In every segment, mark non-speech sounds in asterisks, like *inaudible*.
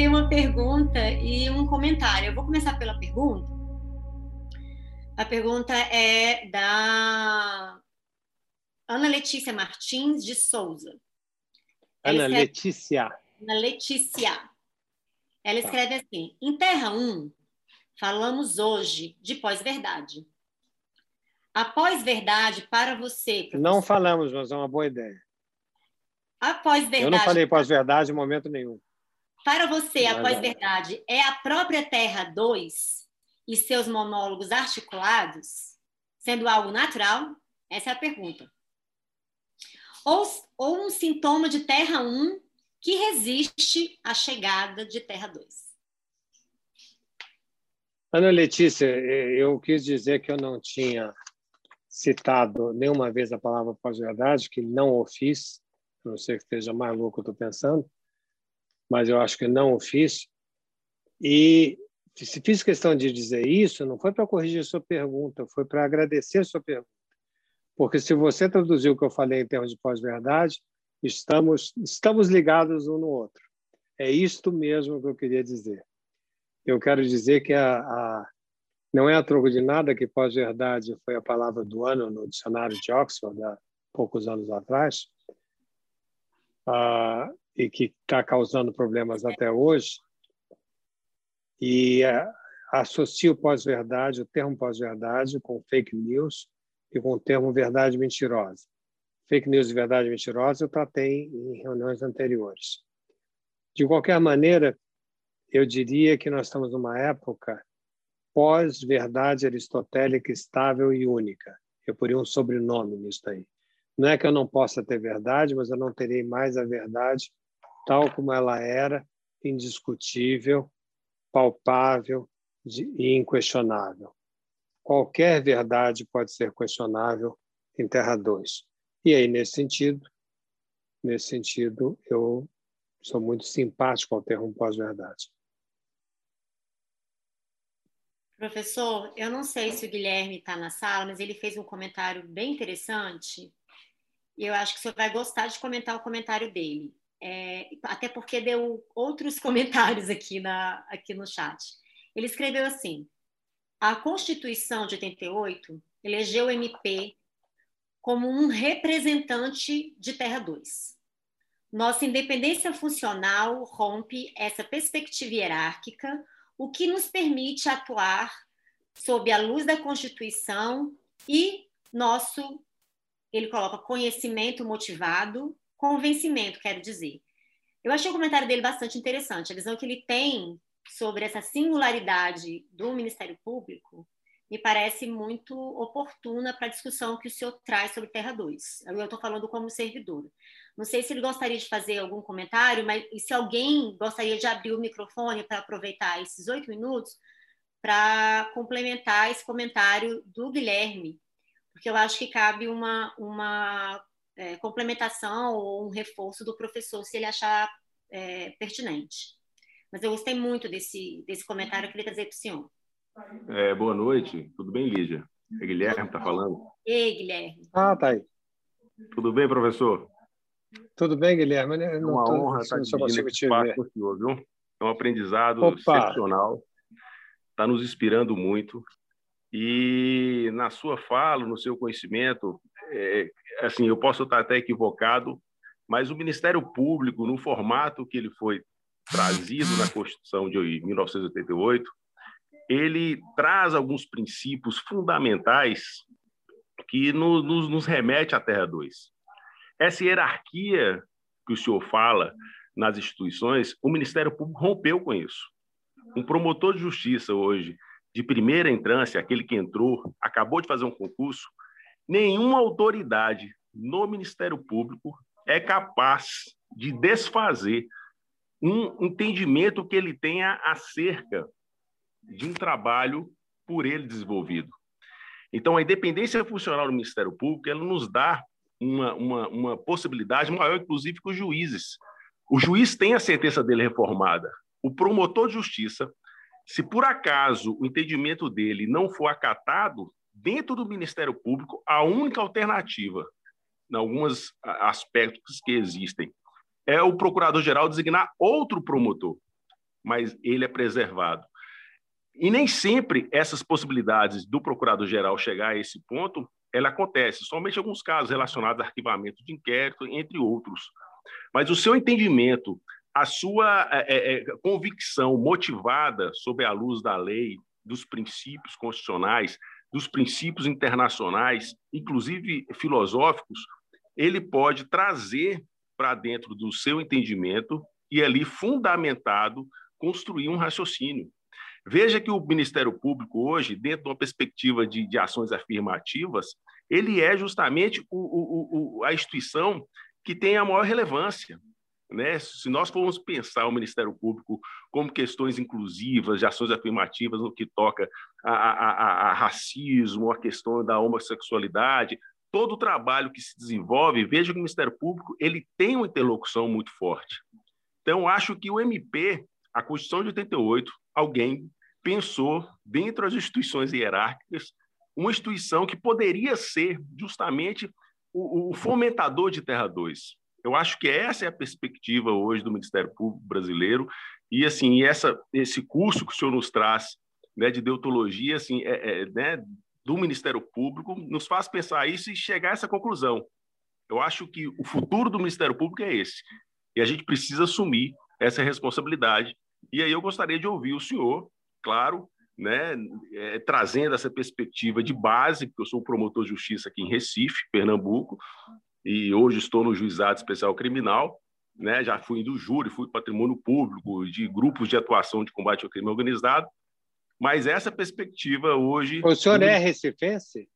tenho uma pergunta e um comentário. Eu vou começar pela pergunta. A pergunta é da Ana Letícia Martins de Souza. Ana escreve... Letícia. Ana Letícia. Ela tá. escreve assim: em Terra 1, falamos hoje de pós-verdade. A pós-verdade para você. Professor. Não falamos, mas é uma boa ideia. A pós-verdade. Eu não falei pós-verdade em momento nenhum. Para você, a pós-verdade é a própria Terra 2 e seus monólogos articulados, sendo algo natural? Essa é a pergunta. Ou, ou um sintoma de Terra 1 que resiste à chegada de Terra 2? Ana Letícia, eu quis dizer que eu não tinha citado nenhuma vez a palavra pós-verdade, que não o fiz, não sei que esteja maluco, estou pensando, mas eu acho que não o fiz. E se fiz questão de dizer isso, não foi para corrigir a sua pergunta, foi para agradecer a sua pergunta. Porque se você traduziu o que eu falei em termos de pós-verdade, estamos, estamos ligados um no outro. É isto mesmo que eu queria dizer. Eu quero dizer que a, a não é a troco de nada que pós-verdade foi a palavra do ano no dicionário de Oxford, há poucos anos atrás, uh, e que está causando problemas até hoje. E uh, associo pós-verdade, o termo pós-verdade, com fake news e com o termo verdade mentirosa. Fake news e verdade mentirosa eu tratei em reuniões anteriores. De qualquer maneira, eu diria que nós estamos numa época pós-verdade aristotélica estável e única. Eu poria um sobrenome nisso aí. Não é que eu não possa ter verdade, mas eu não terei mais a verdade tal como ela era, indiscutível, palpável e inquestionável. Qualquer verdade pode ser questionável em Terra 2. E aí, nesse sentido, nesse sentido, eu sou muito simpático ao termo pós-verdade. Professor, eu não sei se o Guilherme está na sala, mas ele fez um comentário bem interessante. E eu acho que o senhor vai gostar de comentar o comentário dele. É, até porque deu outros *laughs* comentários aqui, na, aqui no chat. Ele escreveu assim: a Constituição de 88 elegeu o MP como um representante de Terra 2. Nossa independência funcional rompe essa perspectiva hierárquica o que nos permite atuar sob a luz da Constituição e nosso, ele coloca conhecimento motivado, convencimento, quero dizer. Eu achei o comentário dele bastante interessante, a visão que ele tem sobre essa singularidade do Ministério Público me parece muito oportuna para a discussão que o senhor traz sobre Terra 2. Eu estou falando como servidor. Não sei se ele gostaria de fazer algum comentário, mas se alguém gostaria de abrir o microfone para aproveitar esses oito minutos para complementar esse comentário do Guilherme, porque eu acho que cabe uma, uma é, complementação ou um reforço do professor, se ele achar é, pertinente. Mas eu gostei muito desse, desse comentário, eu queria trazer para o senhor. É, boa noite, tudo bem, Lígia? É Guilherme está falando? Ei, Guilherme. Ah, tá aí. Tudo bem, professor? Tudo bem, Guilherme? é uma tô, honra estar dividindo esse espaço com o senhor, viu? É um aprendizado Opa. excepcional, está nos inspirando muito. E na sua fala, no seu conhecimento, é, assim, eu posso estar até equivocado, mas o Ministério Público, no formato que ele foi trazido na Constituição de 1988, ele traz alguns princípios fundamentais que nos, nos, nos remete à Terra 2. Essa hierarquia que o senhor fala nas instituições, o Ministério Público rompeu com isso. Um promotor de justiça hoje, de primeira entrância, aquele que entrou, acabou de fazer um concurso, nenhuma autoridade no Ministério Público é capaz de desfazer um entendimento que ele tenha acerca de um trabalho por ele desenvolvido. Então, a independência funcional do Ministério Público ela nos dá uma, uma, uma possibilidade maior, inclusive, que os juízes. O juiz tem a sentença dele reformada. O promotor de justiça, se por acaso o entendimento dele não for acatado, dentro do Ministério Público, a única alternativa, em alguns aspectos que existem, é o procurador-geral designar outro promotor. mas ele é preservado. E nem sempre essas possibilidades do procurador-geral chegar a esse ponto, ela acontece, somente alguns casos relacionados a arquivamento de inquérito, entre outros. Mas o seu entendimento, a sua é, é, convicção motivada sob a luz da lei, dos princípios constitucionais, dos princípios internacionais, inclusive filosóficos, ele pode trazer para dentro do seu entendimento e ali fundamentado construir um raciocínio. Veja que o Ministério Público hoje, dentro de uma perspectiva de, de ações afirmativas, ele é justamente o, o, o, a instituição que tem a maior relevância. Né? Se nós formos pensar o Ministério Público como questões inclusivas, de ações afirmativas no que toca a, a, a, a racismo, a questão da homossexualidade, todo o trabalho que se desenvolve, veja que o Ministério Público ele tem uma interlocução muito forte. Então, acho que o MP, a Constituição de 88, alguém pensou, dentro das instituições hierárquicas, uma instituição que poderia ser justamente o, o fomentador de Terra 2. Eu acho que essa é a perspectiva hoje do Ministério Público brasileiro e assim essa esse curso que o senhor nos traz né, de deontologia assim é, é, né, do Ministério Público nos faz pensar isso e chegar a essa conclusão. Eu acho que o futuro do Ministério Público é esse e a gente precisa assumir essa responsabilidade. E aí eu gostaria de ouvir o senhor, claro, né, é, trazendo essa perspectiva de base, porque eu sou promotor de justiça aqui em Recife, Pernambuco, e hoje estou no Juizado Especial Criminal, né, já fui do júri, fui patrimônio público, de grupos de atuação de combate ao crime organizado, mas essa perspectiva hoje... O senhor é recifense?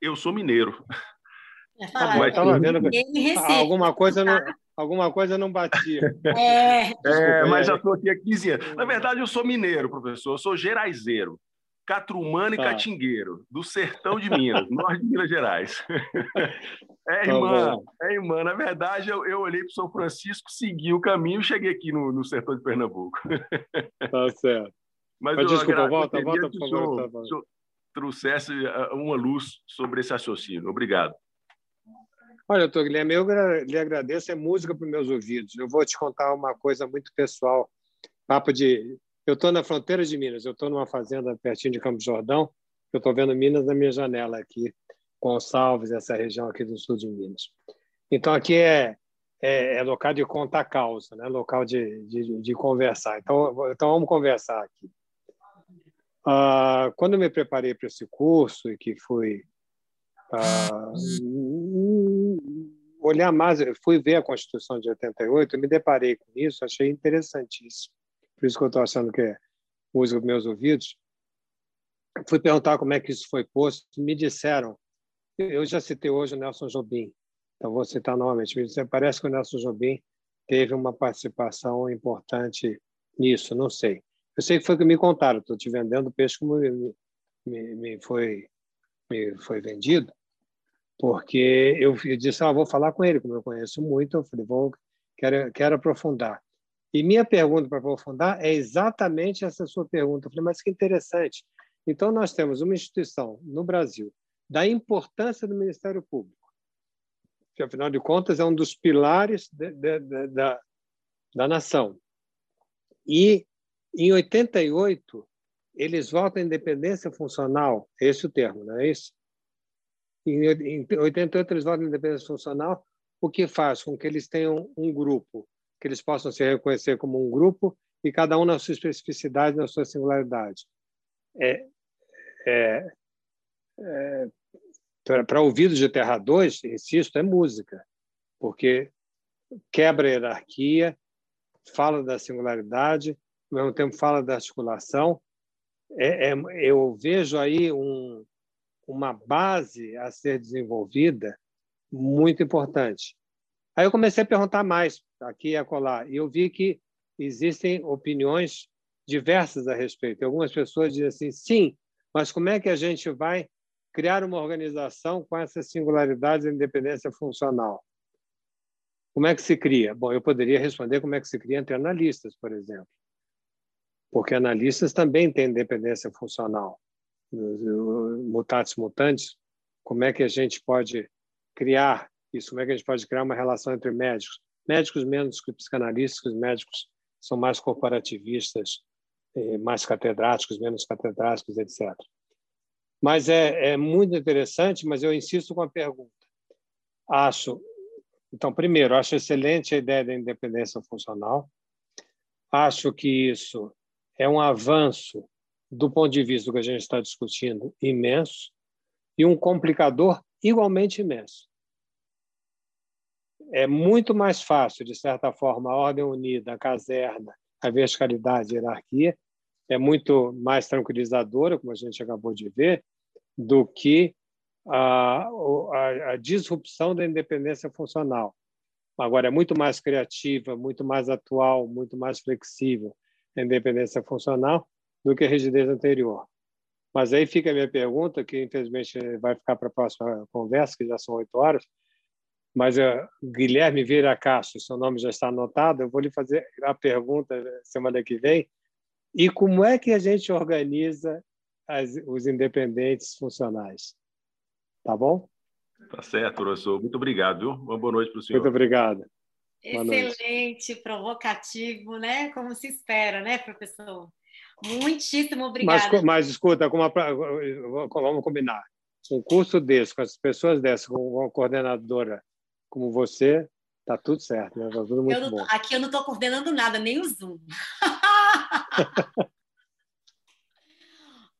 Eu sou mineiro. Ah, mas, estava vendo alguma coisa não, alguma coisa não batia. É, é mas já estou aqui há 15 anos. Na verdade, eu sou mineiro, professor, eu sou geraizeiro catrumano e tá. catingueiro, do sertão de Minas, norte de Minas Gerais. *laughs* É tá irmã, é irmã. Na verdade, eu, eu olhei para o São Francisco, segui o caminho e cheguei aqui no, no sertão de Pernambuco. *laughs* Tá certo. Mas, Mas desculpa, volta, volta, por favor. Tá senhor trouxesse uh, uma luz sobre esse raciocínio. Obrigado. Olha, doutor Guilherme, eu lhe agradeço, é música para os meus ouvidos. Eu vou te contar uma coisa muito pessoal, papo de eu estou na fronteira de Minas, eu estou numa fazenda pertinho de Campos Jordão, eu estou vendo Minas na minha janela aqui, Gonçalves, essa região aqui do sul de Minas. Então, aqui é, é, é local de contar causa, né? local de, de, de, conversar. Então, então, vamos conversar aqui. Ah, quando eu me preparei para esse curso e que fui ah, olhar mais, fui ver a Constituição de 88, eu me deparei com isso, achei interessantíssimo por isso que eu estou achando que é música para meus ouvidos. Fui perguntar como é que isso foi posto, me disseram, eu já citei hoje o Nelson Jobim, então vou citar novamente, me disseram, parece que o Nelson Jobim teve uma participação importante nisso, não sei. Eu sei que foi que me contaram, estou te vendendo peixe como me, me, me, foi, me foi vendido, porque eu, eu disse, ah, vou falar com ele, como eu conheço muito, eu falei, vou, quero, quero aprofundar. E minha pergunta para aprofundar é exatamente essa sua pergunta. Eu falei, mas que interessante. Então, nós temos uma instituição no Brasil da importância do Ministério Público, que, afinal de contas, é um dos pilares de, de, de, da, da nação. E, em 88, eles votam a independência funcional, é esse o termo, não é isso? Em 88, eles votam a independência funcional, o que faz com que eles tenham um grupo que eles possam se reconhecer como um grupo e cada um na sua especificidade, na sua singularidade. É, é, é, para ouvidos de Terra 2, insisto, é música, porque quebra a hierarquia, fala da singularidade, ao mesmo tempo fala da articulação. É, é, eu vejo aí um, uma base a ser desenvolvida muito importante. Aí eu comecei a perguntar mais aqui e acolá, e eu vi que existem opiniões diversas a respeito. Algumas pessoas dizem assim, sim, mas como é que a gente vai criar uma organização com essa singularidade e independência funcional? Como é que se cria? Bom, eu poderia responder como é que se cria entre analistas, por exemplo. Porque analistas também têm independência funcional. Mutatis mutantes, como é que a gente pode criar isso, como é que a gente pode criar uma relação entre médicos, médicos menos que psicanalistas, médicos são mais corporativistas, eh, mais catedráticos, menos catedráticos, etc. Mas é, é muito interessante, mas eu insisto com a pergunta. Acho, então, primeiro, acho excelente a ideia da independência funcional. Acho que isso é um avanço do ponto de vista do que a gente está discutindo imenso e um complicador igualmente imenso. É muito mais fácil, de certa forma, a ordem unida, a caserna, a verticalidade, a hierarquia, é muito mais tranquilizadora, como a gente acabou de ver, do que a, a, a disrupção da independência funcional. Agora, é muito mais criativa, muito mais atual, muito mais flexível a independência funcional do que a rigidez anterior. Mas aí fica a minha pergunta, que infelizmente vai ficar para a próxima conversa, que já são oito horas, mas uh, Guilherme Vieira Castro, seu nome já está anotado, eu vou lhe fazer a pergunta semana que vem. E como é que a gente organiza as, os independentes funcionais? Tá bom? Tá certo, professor. Muito obrigado, viu? Uma boa noite para o senhor. Muito obrigado. Excelente, provocativo, né? Como se espera, né, professor? Muitíssimo obrigada. Mas, mas escuta, como a, vamos combinar. Um curso desse, com as pessoas dessas, com uma coordenadora como você, tá tudo certo, né? Tá tudo muito eu bom. Aqui eu não estou coordenando nada, nem o Zoom. *laughs*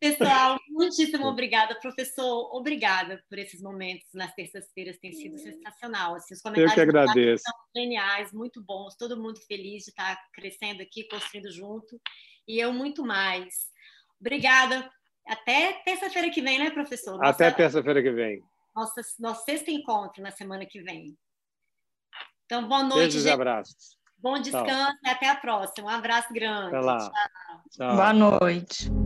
Pessoal, muitíssimo obrigada, professor. Obrigada por esses momentos nas terças-feiras, tem sido sensacional. Assim, os comentários Eu que agradeço. são geniais, muito bons, todo mundo feliz de estar crescendo aqui, construindo junto, e eu muito mais. Obrigada. Até terça-feira que vem, né, professor? Nossa, Até terça-feira que vem. Nossa, nosso sexto encontro na semana que vem. Então, boa noite. Beijos e abraços. Bom descanso Tchau. e até a próxima. Um abraço grande. Até lá. Tchau. Tchau. Boa noite.